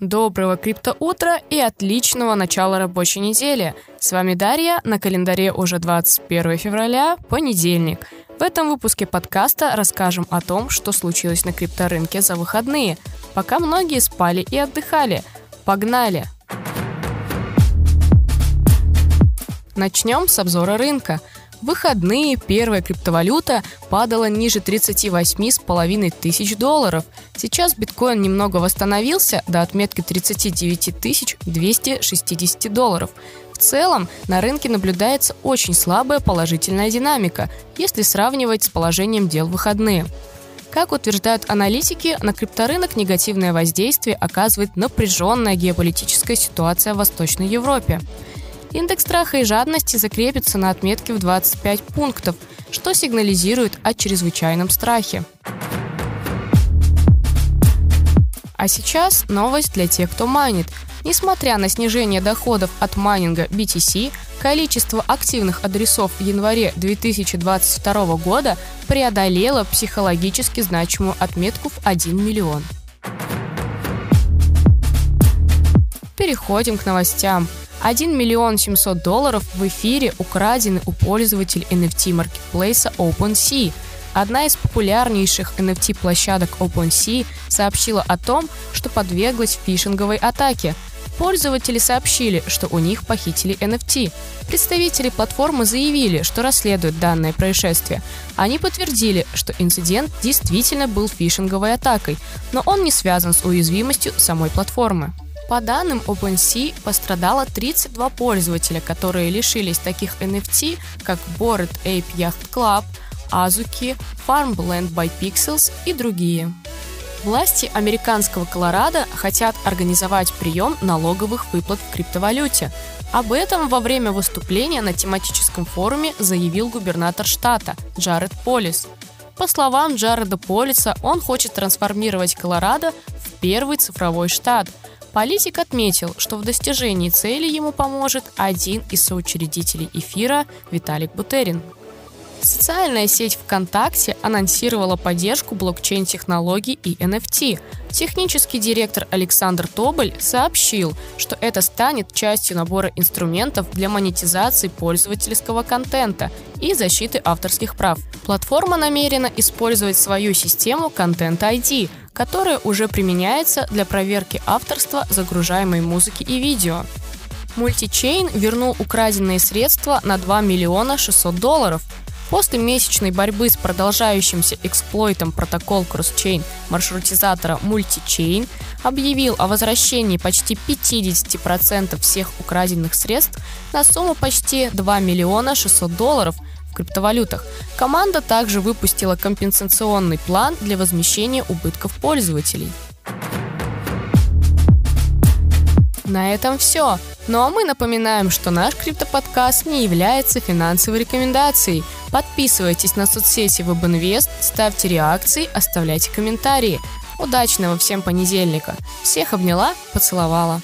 Доброго криптоутра и отличного начала рабочей недели. С вами Дарья, на календаре уже 21 февраля, понедельник. В этом выпуске подкаста расскажем о том, что случилось на крипторынке за выходные, пока многие спали и отдыхали. Погнали! Начнем с обзора рынка – в выходные первая криптовалюта падала ниже 38,5 тысяч долларов. Сейчас биткоин немного восстановился до отметки 39 260 долларов. В целом, на рынке наблюдается очень слабая положительная динамика, если сравнивать с положением дел в выходные. Как утверждают аналитики, на крипторынок негативное воздействие оказывает напряженная геополитическая ситуация в Восточной Европе. Индекс страха и жадности закрепится на отметке в 25 пунктов, что сигнализирует о чрезвычайном страхе. А сейчас новость для тех, кто майнит. Несмотря на снижение доходов от майнинга BTC, количество активных адресов в январе 2022 года преодолело психологически значимую отметку в 1 миллион. Переходим к новостям. 1 миллион 700 долларов в эфире украдены у пользователей NFT-маркетплейса OpenSea. Одна из популярнейших NFT-площадок OpenSea сообщила о том, что подверглась фишинговой атаке. Пользователи сообщили, что у них похитили NFT. Представители платформы заявили, что расследуют данное происшествие. Они подтвердили, что инцидент действительно был фишинговой атакой, но он не связан с уязвимостью самой платформы. По данным OpenSea, пострадало 32 пользователя, которые лишились таких NFT, как Bored Ape Yacht Club, Azuki, Farmland by Pixels и другие. Власти американского Колорадо хотят организовать прием налоговых выплат в криптовалюте. Об этом во время выступления на тематическом форуме заявил губернатор штата Джаред Полис. По словам Джареда Полиса, он хочет трансформировать Колорадо в первый цифровой штат – Политик отметил, что в достижении цели ему поможет один из соучредителей эфира Виталик Бутерин. Социальная сеть ВКонтакте анонсировала поддержку блокчейн-технологий и NFT. Технический директор Александр Тоболь сообщил, что это станет частью набора инструментов для монетизации пользовательского контента и защиты авторских прав. Платформа намерена использовать свою систему Content ID, которая уже применяется для проверки авторства загружаемой музыки и видео. Мультичейн вернул украденные средства на 2 миллиона 600 долларов. После месячной борьбы с продолжающимся эксплойтом протокол кросчейн маршрутизатора Multichain объявил о возвращении почти 50% всех украденных средств на сумму почти 2 миллиона 600 долларов – криптовалютах. Команда также выпустила компенсационный план для возмещения убытков пользователей. На этом все. Ну а мы напоминаем, что наш криптоподкаст не является финансовой рекомендацией. Подписывайтесь на соцсети WebInvest, ставьте реакции, оставляйте комментарии. Удачного всем понедельника. Всех обняла, поцеловала.